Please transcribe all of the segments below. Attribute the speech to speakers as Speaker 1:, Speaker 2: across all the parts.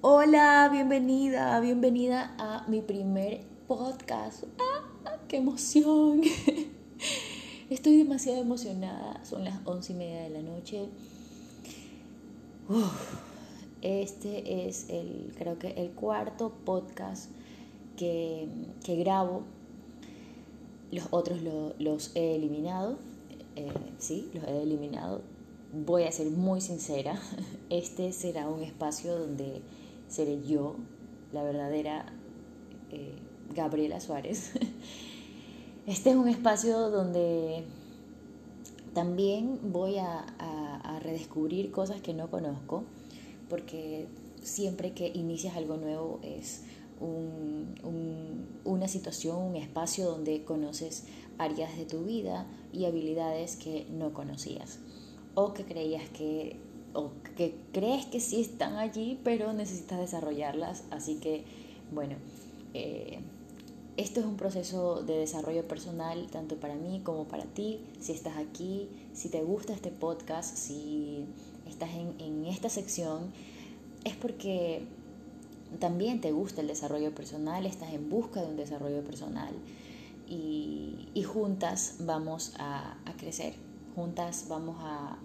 Speaker 1: Hola, bienvenida, bienvenida a mi primer podcast. ¡Ah, qué emoción! Estoy demasiado emocionada, son las once y media de la noche. este es el, creo que el cuarto podcast que, grabo. Los otros los he eliminado, eh, sí, los he eliminado. Voy a ser muy sincera, este será un espacio donde seré yo, la verdadera eh, Gabriela Suárez. Este es un espacio donde también voy a, redescubrir cosas que no conozco, porque siempre que inicias algo nuevo es una situación, un espacio donde conoces áreas de tu vida y habilidades que no conocías o que creías que o que crees que sí están allí, pero necesitas desarrollarlas. Así que, bueno, eh, esto es un proceso de desarrollo personal tanto para mí como para ti. Si estás aquí, si te gusta este podcast, si estás en, esta sección, es porque también te gusta el desarrollo personal, estás en busca de un desarrollo personal y, juntas vamos a crecer, juntas vamos a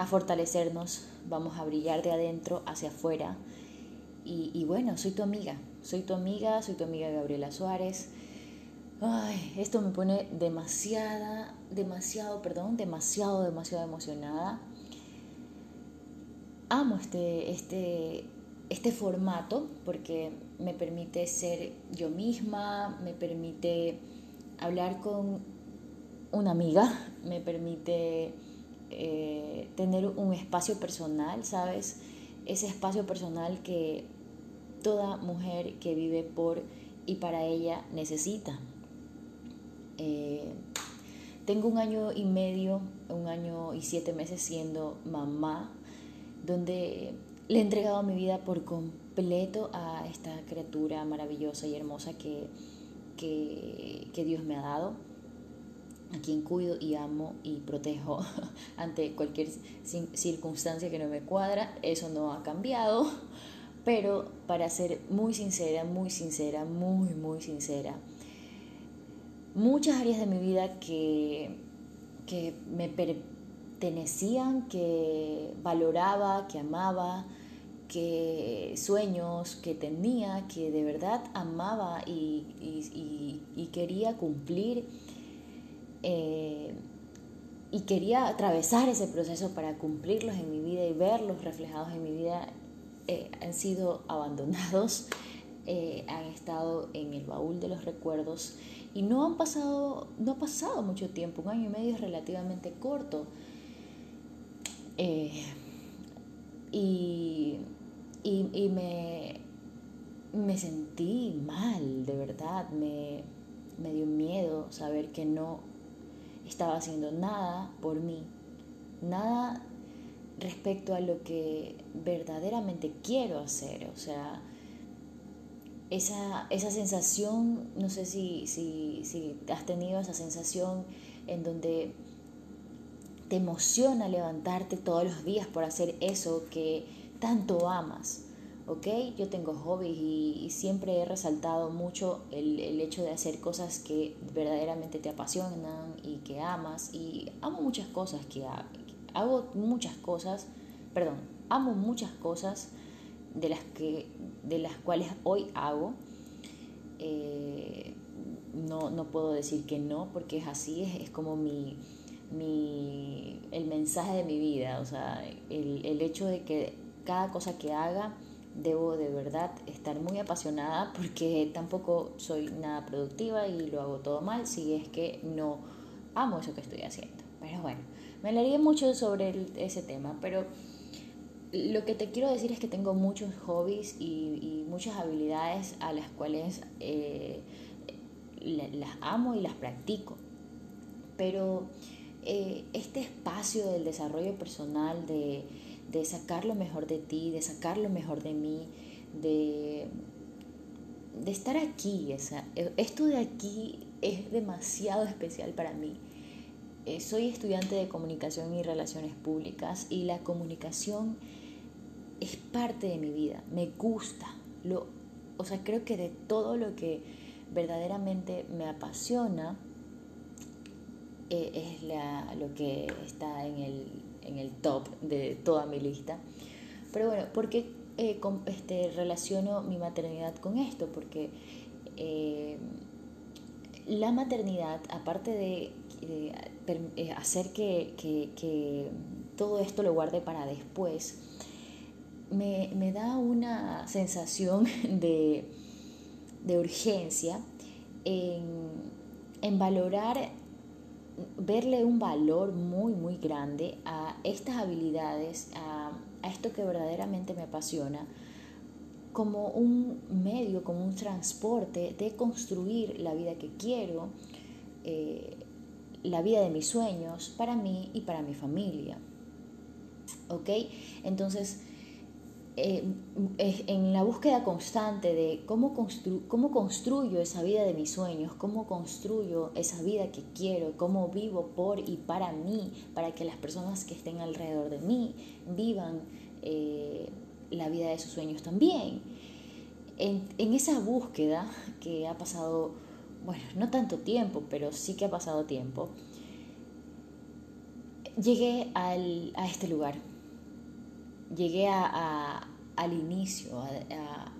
Speaker 1: a fortalecernos, vamos a brillar de adentro hacia afuera. Y, bueno, soy tu amiga, soy tu amiga, soy tu amiga Gabriela Suárez. Ay, esto me pone demasiada, demasiado, perdón, demasiado, demasiado emocionada. Amo este, este, este formato porque me permite ser yo misma, me permite hablar con una amiga, me permite eh, tener un espacio personal, ¿sabes? Ese espacio personal que toda mujer que vive por y para ella necesita. Eh, tengo un año y medio, un año y siete meses siendo mamá, donde le he entregado mi vida por completo a esta criatura maravillosa y hermosa que, que Dios me ha dado a quien cuido y amo y protejo ante cualquier circunstancia que no me cuadra. Eso no ha cambiado, pero para ser muy sincera, muy sincera, muy, muy sincera, muchas áreas de mi vida que, que me pertenecían, que valoraba, que amaba, que sueños que tenía, que de verdad amaba y, y quería cumplir eh, y quería atravesar ese proceso para cumplirlos en mi vida y verlos reflejados en mi vida, eh, han sido abandonados, eh, han estado en el baúl de los recuerdos y no han pasado, no ha pasado mucho tiempo, un año y medio es relativamente corto. y, y, me, me sentí mal, de verdad, me, me dio miedo saber que no estaba haciendo nada por mí, nada respecto a lo que verdaderamente quiero hacer. O sea, esa, esa sensación, no sé si, si, si has tenido esa sensación en donde te emociona levantarte todos los días por hacer eso que tanto amas. ¿Ok? Yo tengo hobbies y, siempre he resaltado mucho el, el, hecho de hacer cosas que verdaderamente te apasionan y que amas. Y amo muchas cosas que hago, muchas cosas, perdón, amo muchas cosas de las, que, de las cuales hoy hago. Eh, no, no puedo decir que no, porque es así, es, es como mi, mi, el mensaje de mi vida, o sea, el, el hecho de que cada cosa que haga debo de verdad estar muy apasionada porque tampoco soy nada productiva y lo hago todo mal si es que no amo eso que estoy haciendo. Pero bueno, me hablaría mucho sobre ese tema, pero lo que te quiero decir es que tengo muchos hobbies y, muchas habilidades a las cuales eh, las amo y las practico. Pero eh, este espacio del desarrollo personal, de de sacar lo mejor de ti, de sacar lo mejor de mí, de, de estar aquí. esto de aquí es demasiado especial para mí. Eh, soy estudiante de comunicación y relaciones públicas y la comunicación es parte de mi vida, me gusta. Lo, o sea, creo que de todo lo que verdaderamente me apasiona, eh, es la, lo que está en el, en el top de toda mi lista. Pero bueno, ¿por qué eh, este, relaciono mi maternidad con esto? Porque eh, la maternidad, aparte de hacer que, que, todo esto lo guarde para después, me, me da una sensación de, de urgencia en, en valorar verle un valor muy, muy grande a estas habilidades, a, esto que verdaderamente me apasiona, como un medio, como un transporte de construir la vida que quiero, eh, la vida de mis sueños para mí y para mi familia. ¿Ok? Entonces, eh, en la búsqueda constante de cómo, cómo construyo esa vida de mis sueños, cómo construyo esa vida que quiero, cómo vivo por y para mí, para que las personas que estén alrededor de mí vivan eh, la vida de sus sueños también. En, en, esa búsqueda que ha pasado, bueno, no tanto tiempo, pero sí que ha pasado tiempo, llegué al, a este lugar llegué a, al inicio,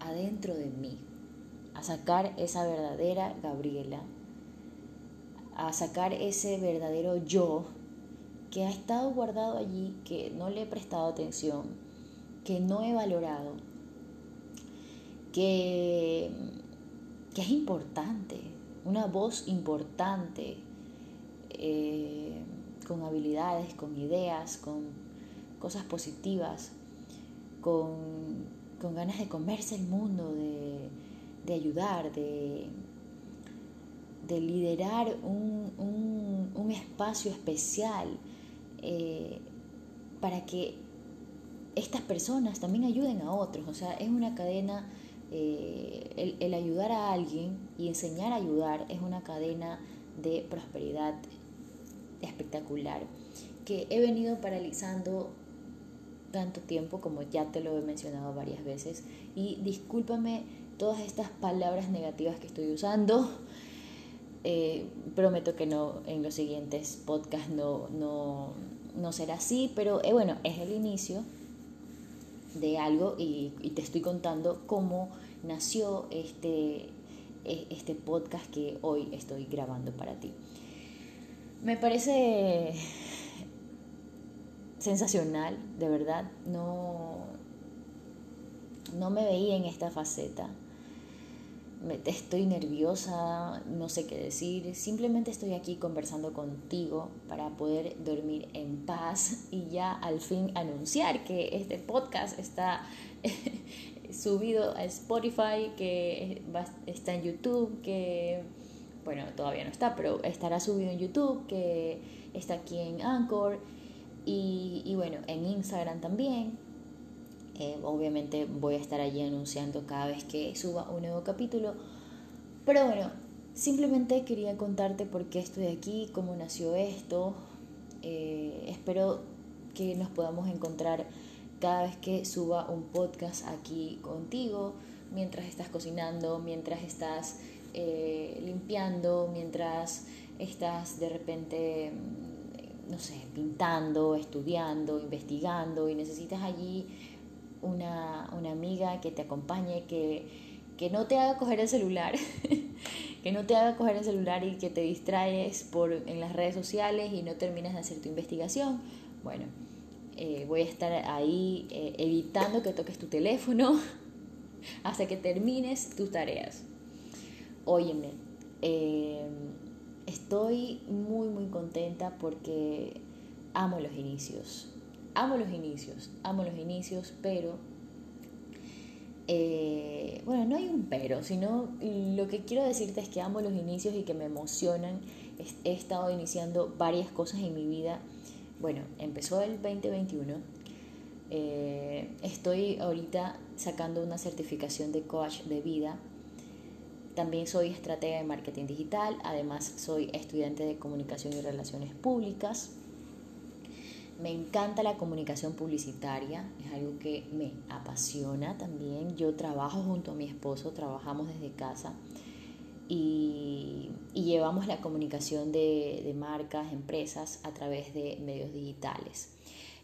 Speaker 1: adentro de mí, a sacar esa verdadera Gabriela, a sacar ese verdadero yo que ha estado guardado allí, que no le he prestado atención, que no he valorado, que, que es importante, una voz importante, eh, con habilidades, con ideas, con cosas positivas, con, ganas de comerse el mundo, de, ayudar, de, de liderar un, espacio especial eh, para que estas personas también ayuden a otros. O sea, es una cadena, eh, el, el, ayudar a alguien y enseñar a ayudar es una cadena de prosperidad espectacular que he venido paralizando tanto tiempo como ya te lo he mencionado varias veces y discúlpame todas estas palabras negativas que estoy usando. Eh, prometo que no en los siguientes podcasts no, no, no será así, pero eh, bueno, es el inicio de algo y, y, te estoy contando cómo nació este, e, este podcast que hoy estoy grabando para ti. Me parece sensacional, de verdad. No, no me veía en esta faceta. estoy nerviosa, no sé qué decir. Simplemente estoy aquí conversando contigo para poder dormir en paz y ya al fin anunciar que este podcast está subido a Spotify, que está en YouTube, que bueno, todavía no está, pero estará subido en YouTube, que está aquí en Anchor y, bueno, en Instagram también. Eh, obviamente voy a estar allí anunciando cada vez que suba un nuevo capítulo. Pero bueno, simplemente quería contarte por qué estoy aquí, cómo nació esto. Eh, espero que nos podamos encontrar cada vez que suba un podcast aquí contigo, mientras estás cocinando, mientras estás eh, limpiando, mientras estás de repente no sé, pintando, estudiando, investigando y necesitas allí una, amiga que te acompañe, que, que, no te haga coger el celular, que no te haga coger el celular y que te distraes por, en las redes sociales y no terminas de hacer tu investigación. Bueno, eh, voy a estar ahí eh, evitando que toques tu teléfono hasta que termines tus tareas. Óyeme, eh, Estoy muy muy contenta porque amo los inicios. Amo los inicios, amo los inicios, pero eh, bueno, no hay un pero, sino lo que quiero decirte es que amo los inicios y que me emocionan. He estado iniciando varias cosas en mi vida. Bueno, empezó el 2021. Eh, estoy ahorita sacando una certificación de coach de vida también soy estratega de marketing digital, además soy estudiante de comunicación y relaciones públicas. Me encanta la comunicación publicitaria, es algo que me apasiona también. Yo trabajo junto a mi esposo, trabajamos desde casa y, llevamos la comunicación de, marcas, empresas a través de medios digitales.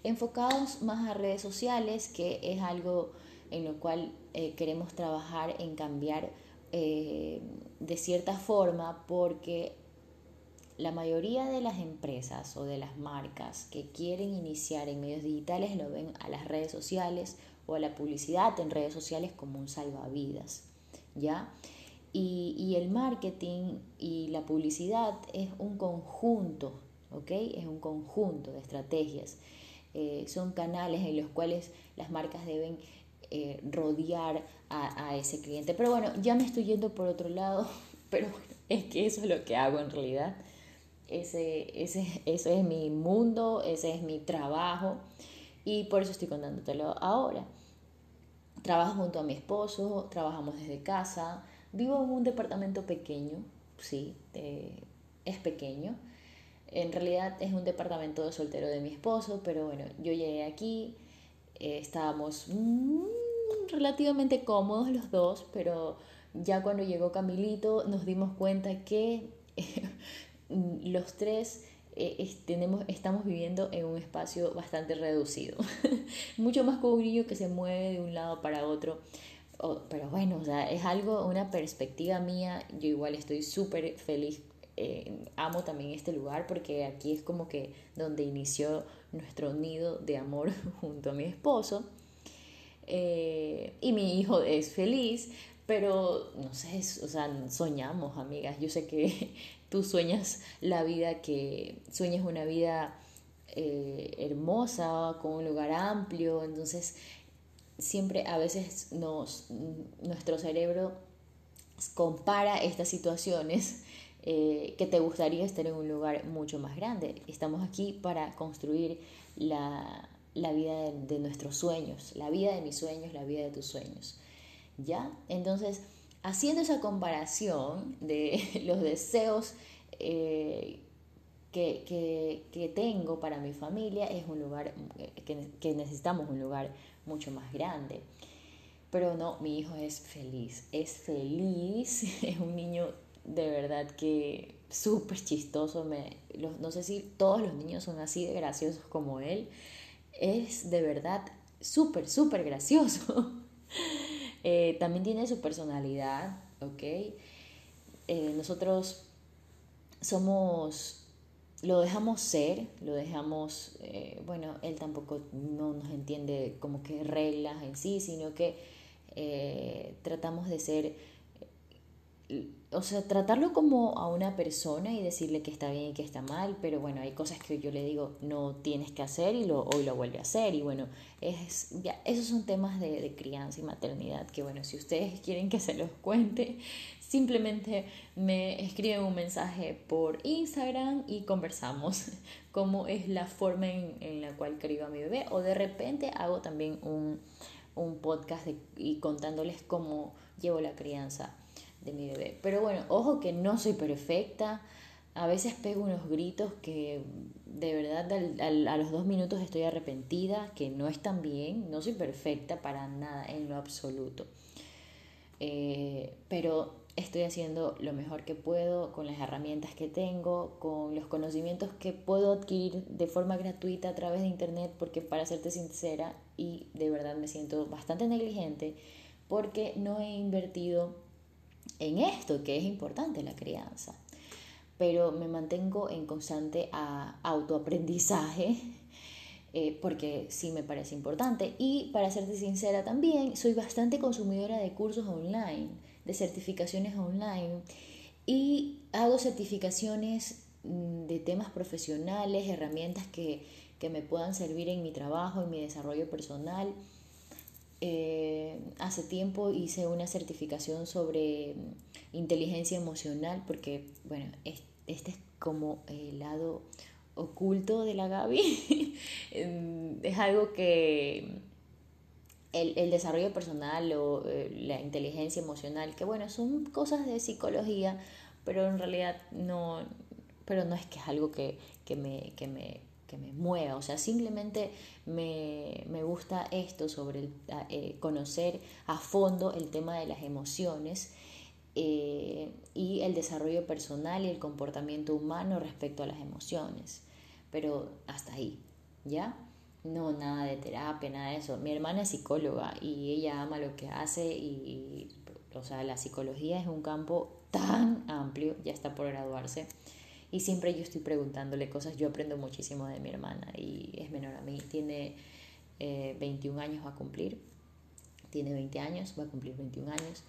Speaker 1: Enfocados más a redes sociales, que es algo en lo cual eh, queremos trabajar en cambiar eh, de cierta forma porque la mayoría de las empresas o de las marcas que quieren iniciar en medios digitales lo ven a las redes sociales o a la publicidad en redes sociales como un salvavidas, ¿ya? Y, el marketing y la publicidad es un conjunto, ¿ok? Es un conjunto de estrategias. Eh, son canales en los cuales las marcas deben eh, rodear a, a, ese cliente. Pero bueno, ya me estoy yendo por otro lado, pero bueno, es que eso es lo que hago en realidad. Ese, ese, ese es mi mundo, ese es mi trabajo y por eso estoy contándotelo ahora. Trabajo junto a mi esposo, trabajamos desde casa, vivo en un departamento pequeño, sí, es pequeño. En realidad es un departamento de soltero de mi esposo, pero bueno, yo llegué aquí, eh, estábamos mm, relativamente cómodos los dos, pero ya cuando llegó Camilito nos dimos cuenta que Mm, los tres eh, tenemos, estamos viviendo en un espacio bastante reducido, mucho más que un niño que se mueve de un lado para otro. pero bueno, o sea, es algo, una perspectiva mía, yo igual estoy súper feliz, eh, amo también este lugar porque aquí es como que donde inició nuestro nido de amor junto a mi esposo. Eh, y mi hijo es feliz, pero no sé, o sea, soñamos, amigas. Yo sé que tú sueñas la vida que, sueñas una vida eh, hermosa, con un lugar amplio, entonces siempre a veces nos, nuestro cerebro compara estas situaciones eh, que te gustaría estar en un lugar mucho más grande. Estamos aquí para construir la, vida de, nuestros sueños, la vida de mis sueños, la vida de tus sueños. ¿Ya? Entonces, haciendo esa comparación de los deseos eh, que, tengo para mi familia, es un lugar que, que necesitamos un lugar mucho más grande. Pero no, mi hijo es feliz, es feliz, es un niño de verdad que súper chistoso. Me, no sé si todos los niños son así de graciosos como él. Es de verdad súper, súper gracioso. Eh, también tiene su personalidad, ¿ok? Eh, nosotros somos, lo dejamos ser, lo dejamos, eh, bueno, él tampoco no nos entiende como que reglas en sí, sino que tratamos de ser o sea, tratarlo como a una persona y decirle que está bien y que está mal, pero bueno, hay cosas que yo le digo no tienes que hacer y lo, hoy lo vuelve a hacer y bueno, es, ya, esos son temas de, de crianza y maternidad que bueno, si ustedes quieren que se los cuente, simplemente me escriben un mensaje por Instagram y conversamos cómo es la forma en, en la cual crío a mi bebé o de repente hago también un, un podcast y contándoles cómo llevo la crianza de mi bebé. Pero bueno, ojo que no soy perfecta. A veces pego unos gritos que de verdad a los dos minutos estoy arrepentida, que no están bien, no soy perfecta para nada en lo absoluto. Eh, pero estoy haciendo lo mejor que puedo con las herramientas que tengo, con los conocimientos que puedo adquirir de forma gratuita a través de internet, porque para serte sincera y de verdad me siento bastante negligente porque no he invertido en esto que es importante la crianza. Pero me mantengo en constante autoaprendizaje eh, porque sí me parece importante. Y para serte sincera también, soy bastante consumidora de cursos online, de certificaciones online y hago certificaciones mm, de temas profesionales, herramientas que, que me puedan servir en mi trabajo, en mi desarrollo personal eh, hace tiempo hice una certificación sobre mm, inteligencia emocional porque, bueno, este es como el lado oculto de la Gaby. es algo que el, el, desarrollo personal o eh, la inteligencia emocional, que bueno, son cosas de psicología, pero en realidad no, pero no es que es algo que, que, me, que, me, que me mueva, o sea, simplemente me, gusta esto sobre eh, conocer a fondo el tema de las emociones eh, y el desarrollo personal y el comportamiento humano respecto a las emociones, pero hasta ahí, ¿ya? No, nada de terapia, nada de eso. Mi hermana es psicóloga y ella ama lo que hace y, o sea, la psicología es un campo tan amplio, ya está por graduarse y siempre yo estoy preguntándole cosas. Yo aprendo muchísimo de mi hermana y es menor a mí. Tiene 21 eh, años, va a cumplir. Tiene 20 años, va a cumplir 21 años.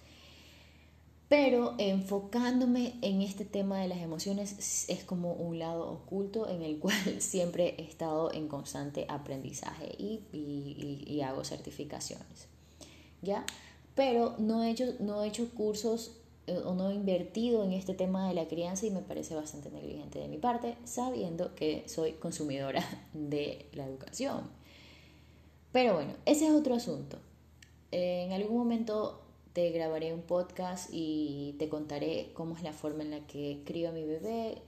Speaker 1: Pero enfocándome en este tema de las emociones es como un lado oculto en el cual siempre he estado en constante aprendizaje y, y, y hago certificaciones. ¿Ya? Pero no he hecho, no he hecho cursos o no he invertido en este tema de la crianza y me parece bastante negligente de mi parte, sabiendo que soy consumidora de la educación. Pero bueno, ese es otro asunto. En algún momento te grabaré un podcast y te contaré cómo es la forma en la que crío a mi bebé.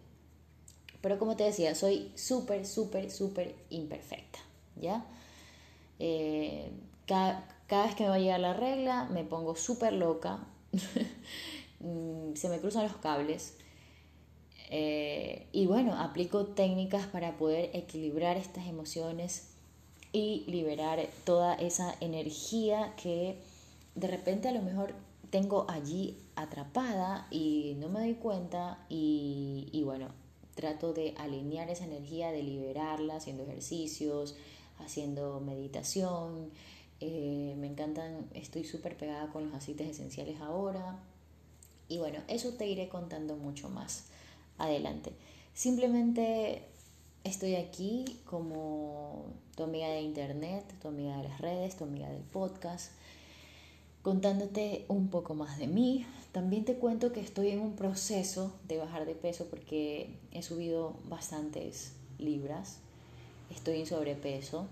Speaker 1: Pero como te decía, soy súper, súper, súper imperfecta, ¿ya? Eh, cada, cada vez que me va a llegar la regla, me pongo súper loca. Mm, se me cruzan los cables. Eh, y bueno, aplico técnicas para poder equilibrar estas emociones y liberar toda esa energía que de repente a lo mejor tengo allí atrapada y no me doy cuenta y, bueno, trato de alinear esa energía, de liberarla haciendo ejercicios, haciendo meditación. Eh, me encantan, estoy súper pegada con los aceites esenciales ahora. Y bueno, eso te iré contando mucho más adelante. Simplemente estoy aquí como tu amiga de internet, tu amiga de las redes, tu amiga del podcast, contándote un poco más de mí. También te cuento que estoy en un proceso de bajar de peso porque he subido bastantes libras, estoy en sobrepeso.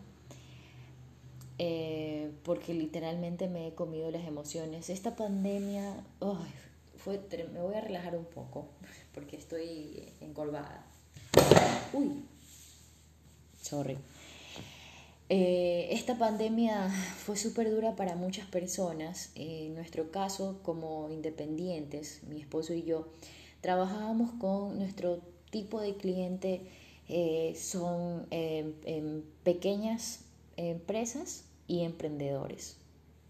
Speaker 1: Eh, porque literalmente me he comido las emociones. Esta pandemia, me voy a relajar un poco porque estoy encorvada. Uy, sorry. Eh, esta pandemia fue súper dura para muchas personas. En nuestro caso, como independientes, mi esposo y yo, trabajábamos con nuestro tipo de cliente, eh, son eh, pequeñas empresas y emprendedores.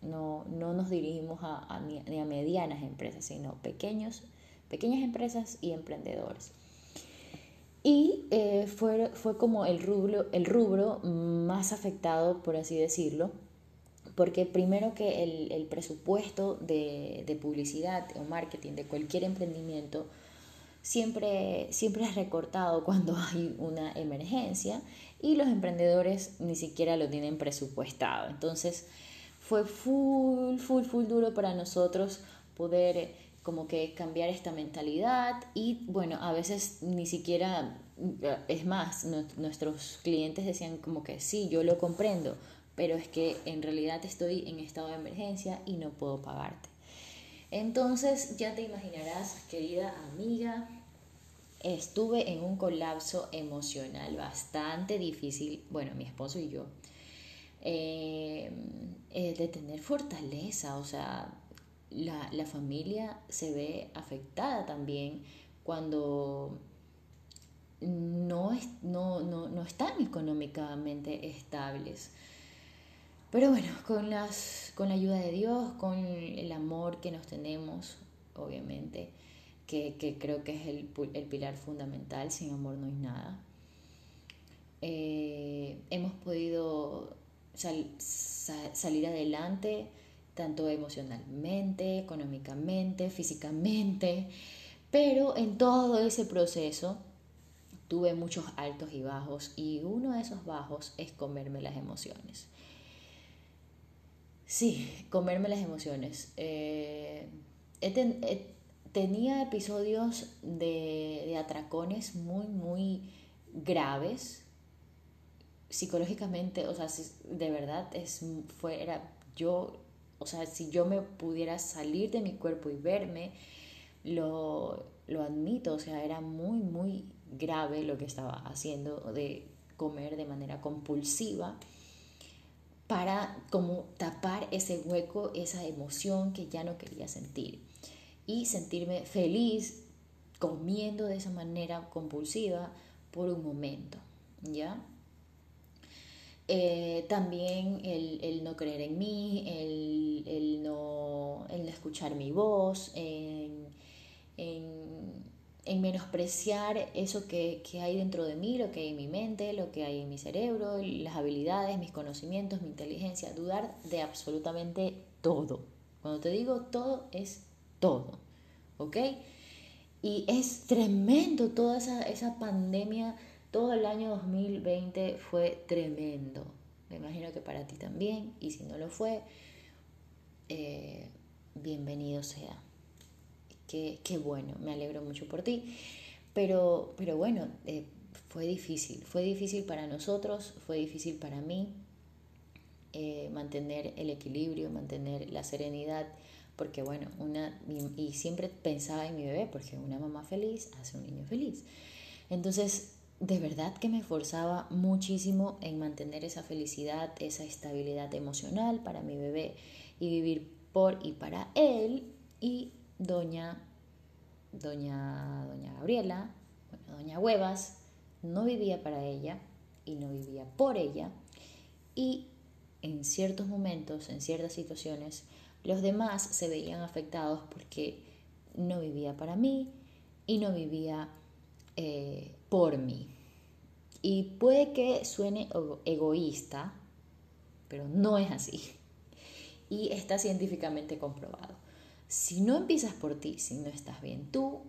Speaker 1: No, no nos dirigimos a, ni, a medianas empresas, sino pequeños, pequeñas empresas y emprendedores. Y eh, fue, fue como el rubro, el rubro más afectado, por así decirlo, porque primero que el, el presupuesto de, de, publicidad o marketing de cualquier emprendimiento siempre, siempre es recortado cuando hay una emergencia y los emprendedores ni siquiera lo tienen presupuestado. Entonces, fue full, full, full duro para nosotros poder eh, como que cambiar esta mentalidad y bueno, a veces ni siquiera, eh, es más, nuestros clientes decían como que sí, yo lo comprendo, pero es que en realidad estoy en estado de emergencia y no puedo pagarte. Entonces ya te imaginarás, querida amiga, estuve en un colapso emocional bastante difícil, bueno, mi esposo y yo, eh, eh, de tener fortaleza, o sea, la, la, familia se ve afectada también cuando no, es, no, no, no están económicamente estables. Pero bueno, con, las, con la ayuda de Dios, con el amor que nos tenemos, obviamente, que, que creo que es el, el, pilar fundamental, sin amor no hay nada, eh, hemos podido salir adelante, tanto emocionalmente, económicamente, físicamente, pero en todo ese proceso tuve muchos altos y bajos y uno de esos bajos es comerme las emociones. Sí, comerme las emociones. Eh, tenía episodios de, de atracones muy, muy graves psicológicamente, o sea, de verdad es, fue, era yo, o sea, si yo me pudiera salir de mi cuerpo y verme, lo, lo admito, o sea, era muy, muy grave lo que estaba haciendo, de comer de manera compulsiva para como tapar ese hueco, esa emoción que ya no quería sentir y sentirme feliz comiendo de esa manera compulsiva por un momento, ¿ya? Eh, también el, no creer en mí, el, no, escuchar mi voz, en, menospreciar eso que, que, hay dentro de mí, lo que hay en mi mente, lo que hay en mi cerebro, las habilidades, mis conocimientos, mi inteligencia, dudar de absolutamente todo. Cuando te digo todo, es todo, ¿ok? Y es tremendo toda esa, esa pandemia todo el año 2020 fue tremendo. Me imagino que para ti también. Y si no lo fue, eh, bienvenido sea. Qué, bueno, me alegro mucho por ti. Pero, pero bueno, eh, fue difícil. Fue difícil para nosotros, fue difícil para mí eh, mantener el equilibrio, mantener la serenidad. Porque bueno, una, y siempre pensaba en mi bebé, porque una mamá feliz hace un niño feliz. Entonces, de verdad que me esforzaba muchísimo en mantener esa felicidad, esa estabilidad emocional para mi bebé y vivir por y para él. Y doña, doña, doña Gabriela, doña Huevas, no vivía para ella y no vivía por ella. Y en ciertos momentos, en ciertas situaciones, los demás se veían afectados porque no vivía para mí y no vivía eh, por mí. Y puede que suene egoísta, pero no es así. Y está científicamente comprobado. Si no empiezas por ti, si no estás bien tú,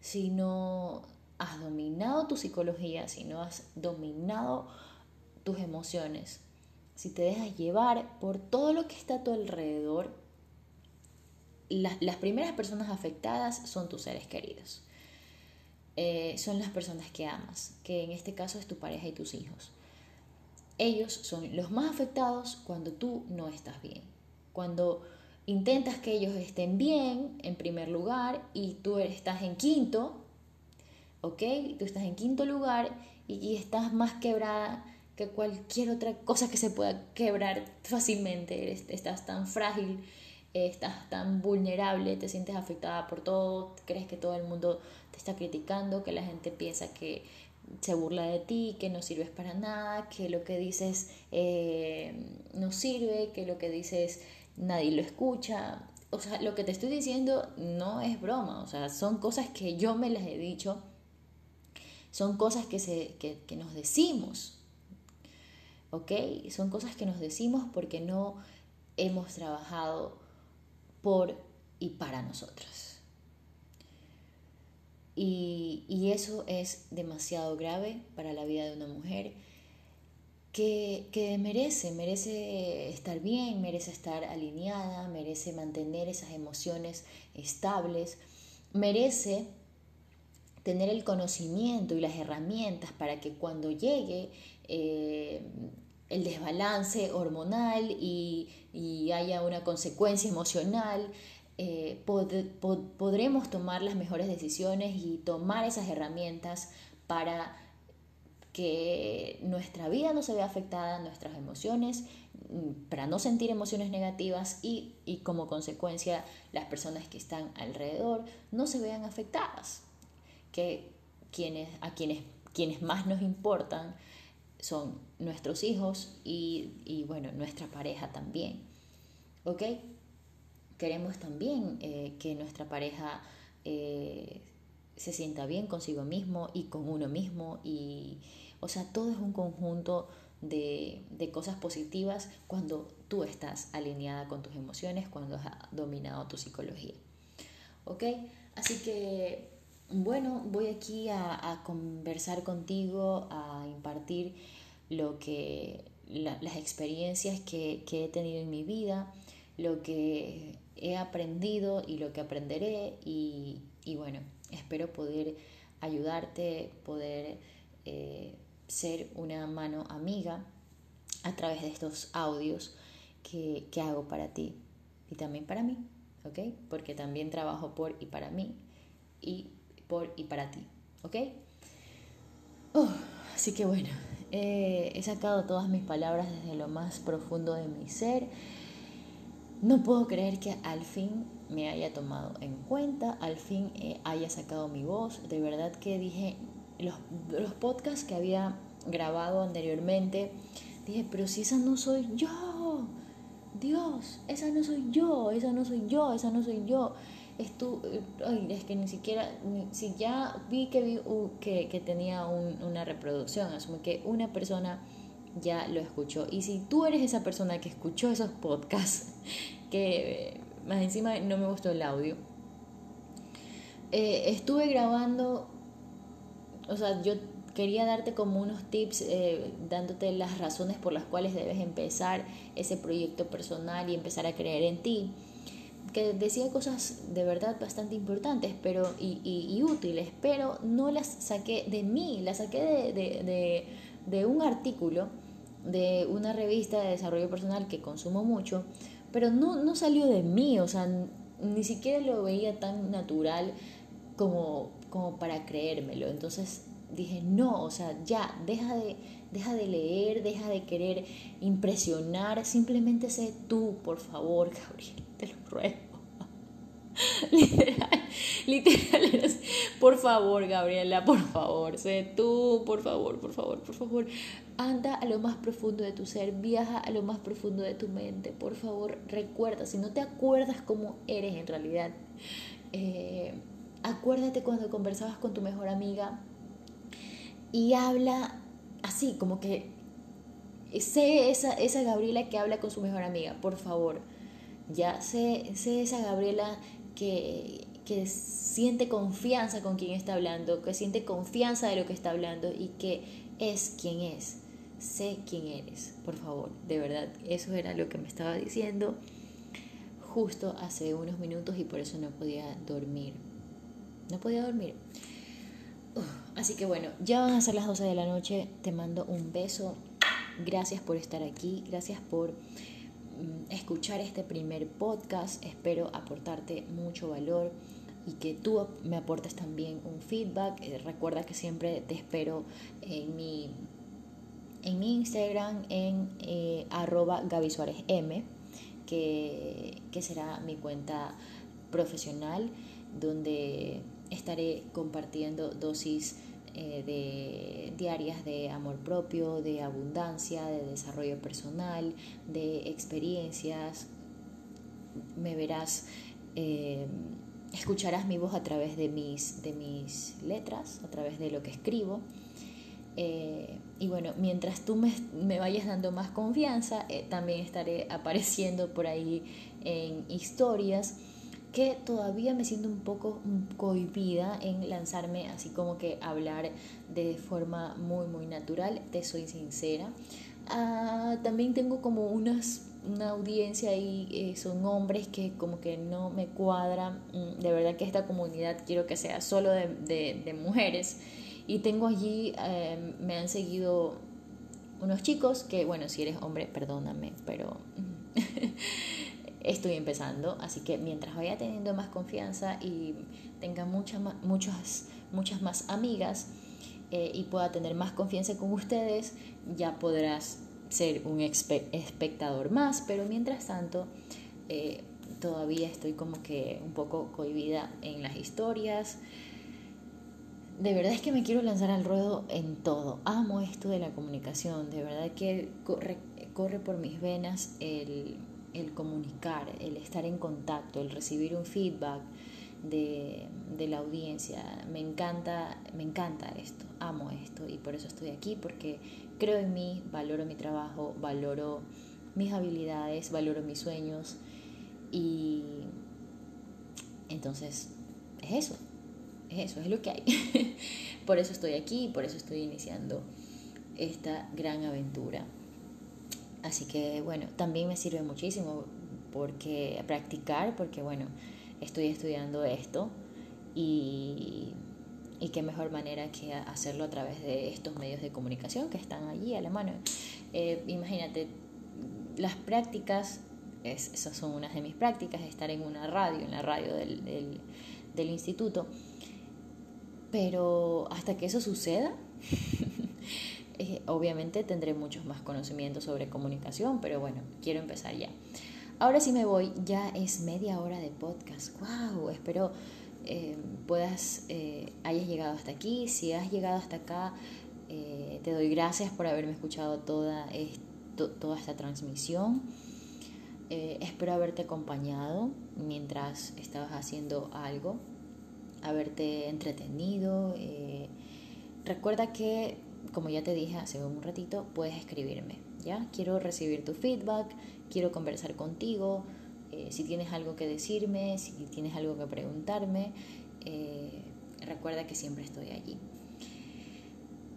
Speaker 1: si no has dominado tu psicología, si no has dominado tus emociones, si te dejas llevar por todo lo que está a tu alrededor, las primeras personas afectadas son tus seres queridos. Eh, son las personas que amas, que en este caso es tu pareja y tus hijos. Ellos son los más afectados cuando tú no estás bien, cuando intentas que ellos estén bien en primer lugar y tú estás en quinto, ¿ok? Tú estás en quinto lugar y, estás más quebrada que cualquier otra cosa que se pueda quebrar fácilmente, estás tan frágil estás tan vulnerable, te sientes afectada por todo, crees que todo el mundo te está criticando, que la gente piensa que se burla de ti, que no sirves para nada, que lo que dices eh, no sirve, que lo que dices nadie lo escucha. O sea, lo que te estoy diciendo no es broma, o sea, son cosas que yo me las he dicho, son cosas que, se, que, que nos decimos, ¿ok? Son cosas que nos decimos porque no hemos trabajado por y para nosotras. Y, eso es demasiado grave para la vida de una mujer que, que, merece, merece estar bien, merece estar alineada, merece mantener esas emociones estables, merece tener el conocimiento y las herramientas para que cuando llegue eh, el desbalance hormonal y, haya una consecuencia emocional, eh, podremos tomar las mejores decisiones y tomar esas herramientas para que nuestra vida no se vea afectada, nuestras emociones, mm, para no sentir emociones negativas y, y como consecuencia las personas que están alrededor no se vean afectadas, que quienes, a quienes, quienes más nos importan son nuestros hijos y, bueno, nuestra pareja también. ¿Ok? Queremos también eh, que nuestra pareja eh, se sienta bien consigo mismo y con uno mismo y, o sea, todo es un conjunto de, de cosas positivas cuando tú estás alineada con tus emociones, cuando has dominado tu psicología. ¿Ok? Así que bueno, voy aquí a, conversar contigo, a impartir lo que, las experiencias que, he tenido en mi vida, lo que he aprendido y lo que aprenderé y, bueno, espero poder ayudarte, poder eh, ser una mano amiga a través de estos audios que, que hago para ti y también para mí, ¿ok? Porque también trabajo por y para mí y por y para ti, ¿ok? así que bueno, he sacado todas mis palabras desde lo más profundo de mi ser. No puedo creer que al fin me haya tomado en cuenta, al fin eh, haya sacado mi voz. De verdad que dije, los, los podcasts que había grabado anteriormente, dije, pero si esa no soy yo, Dios, esa no soy yo, esa no soy yo, esa no soy yo. Es, tú, ay, es que ni siquiera, si ya vi que, vi, que, que, tenía una reproducción, asumo que una persona ya lo escuchó. Y si tú eres esa persona que escuchó esos podcasts, que más encima no me gustó el audio, eh, estuve grabando, o sea, yo quería darte como unos tips, eh, dándote las razones por las cuales debes empezar ese proyecto personal y empezar a creer en ti. Que decía cosas de verdad bastante importantes pero, y, útiles, pero no las saqué de mí, las saqué de, de, de un artículo de una revista de desarrollo personal que consumo mucho, pero no, no salió de mí, o sea, ni siquiera lo veía tan natural como, como para creérmelo. Entonces dije, no, o sea, ya, deja de, deja de leer, deja de querer impresionar, simplemente sé tú, por favor, Gabriel, te lo ruego. literal, por favor, Gabriela, por favor, sé tú, por favor, por favor, por favor. Anda a lo más profundo de tu ser, viaja a lo más profundo de tu mente, por favor, recuerda, si no te acuerdas cómo eres en realidad, eh, acuérdate cuando conversabas con tu mejor amiga y habla así, como que sé esa, esa Gabriela que habla con su mejor amiga, por favor. Ya sé, sé esa Gabriela que, que siente confianza con quien está hablando, que siente confianza de lo que está hablando y que es quien es. Sé quién eres, por favor. De verdad, eso era lo que me estaba diciendo justo hace unos minutos y por eso no podía dormir. No podía dormir. Así que bueno, ya van a ser las 12 de la noche. Te mando un beso. Gracias por estar aquí. Gracias por mm, escuchar este primer podcast. Espero aportarte mucho valor y que tú me aportes también un feedback. Eh, recuerda que siempre te espero en mi, en mi Instagram en eh, arroba Gaby Suárez M, que, que será mi cuenta profesional donde estaré compartiendo dosis eh, de, diarias de amor propio, de abundancia, de desarrollo personal, de experiencias. Me verás, escucharás mi voz a través de mis, de mis letras, a través de lo que escribo. Eh, y bueno, mientras tú me, me, vayas dando más confianza, también estaré apareciendo por ahí en historias que todavía me siento un poco cohibida en lanzarme así como que hablar de forma muy muy natural, te soy sincera. Ah, también tengo como unas, una audiencia ahí, eh, son hombres que como que no me cuadran, mm, de verdad que esta comunidad quiero que sea solo de, de, mujeres. Y tengo allí, em, me han seguido unos chicos que, bueno, si eres hombre, perdóname, pero estoy empezando, así que mientras vaya teniendo más confianza y tenga muchas, muchas, muchas más amigas eh, y pueda tener más confianza con ustedes, ya podrás ser un espectador más, pero mientras tanto eh, todavía estoy como que un poco cohibida en las historias. De verdad es que me quiero lanzar al ruedo en todo. Amo esto de la comunicación. De verdad que corre, corre por mis venas el el comunicar, el estar en contacto, el recibir un feedback de, la audiencia. Me encanta, me encanta esto, amo esto y por eso estoy aquí, porque creo en mí, valoro mi trabajo, valoro mis habilidades, valoro mis sueños y entonces es eso, es eso, es lo que hay. por eso estoy aquí, por eso estoy iniciando esta gran aventura. Así que bueno, también me sirve muchísimo porque practicar, porque bueno, estoy estudiando esto y, y qué mejor manera que hacerlo a través de estos medios de comunicación que están allí a la mano. Eh, imagínate, las prácticas, esas son unas de mis prácticas, estar en una radio, en la radio del, del, del instituto, pero hasta que eso suceda, eh, obviamente tendré muchos más conocimientos sobre comunicación, pero bueno, quiero empezar ya. Ahora sí me voy, ya es media hora de podcast. ¡Wow! Espero eh, puedas, eh, hayas llegado hasta aquí. Si has llegado hasta acá, te doy gracias por haberme escuchado toda, toda esta transmisión. espero haberte acompañado mientras estabas haciendo algo, haberte entretenido. recuerda que como ya te dije hace un ratito, puedes escribirme, ¿ya? Quiero recibir tu feedback, quiero conversar contigo, eh, si tienes algo que decirme, si tienes algo que preguntarme, eh, recuerda que siempre estoy allí.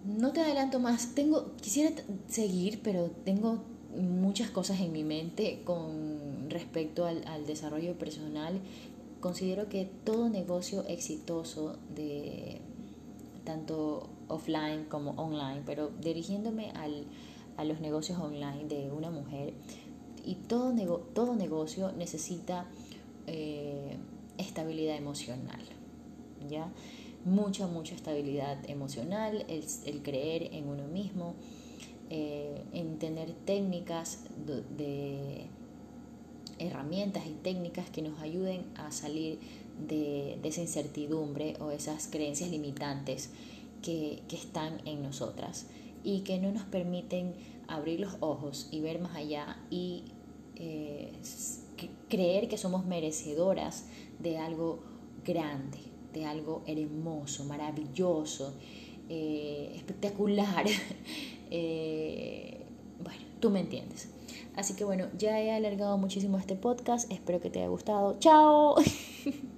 Speaker 1: No te adelanto más, tengo, quisiera seguir, pero tengo muchas cosas en mi mente con respecto al, al desarrollo personal. Considero que todo negocio exitoso de tanto offline como online, pero dirigiéndome al, a los negocios online de una mujer. Y todo, todo negocio necesita eh, estabilidad emocional, ¿ya? Mucha, mucha estabilidad emocional, el, creer en uno mismo, eh, en tener técnicas de, herramientas y técnicas que nos ayuden a salir de, de esa incertidumbre o esas creencias limitantes que, están en nosotras y que no nos permiten abrir los ojos y ver más allá y eh, creer que somos merecedoras de algo grande, de algo hermoso, maravilloso, eh, espectacular. Eh, bueno, tú me entiendes. Así que bueno, ya he alargado muchísimo este podcast, espero que te haya gustado. ¡Chao!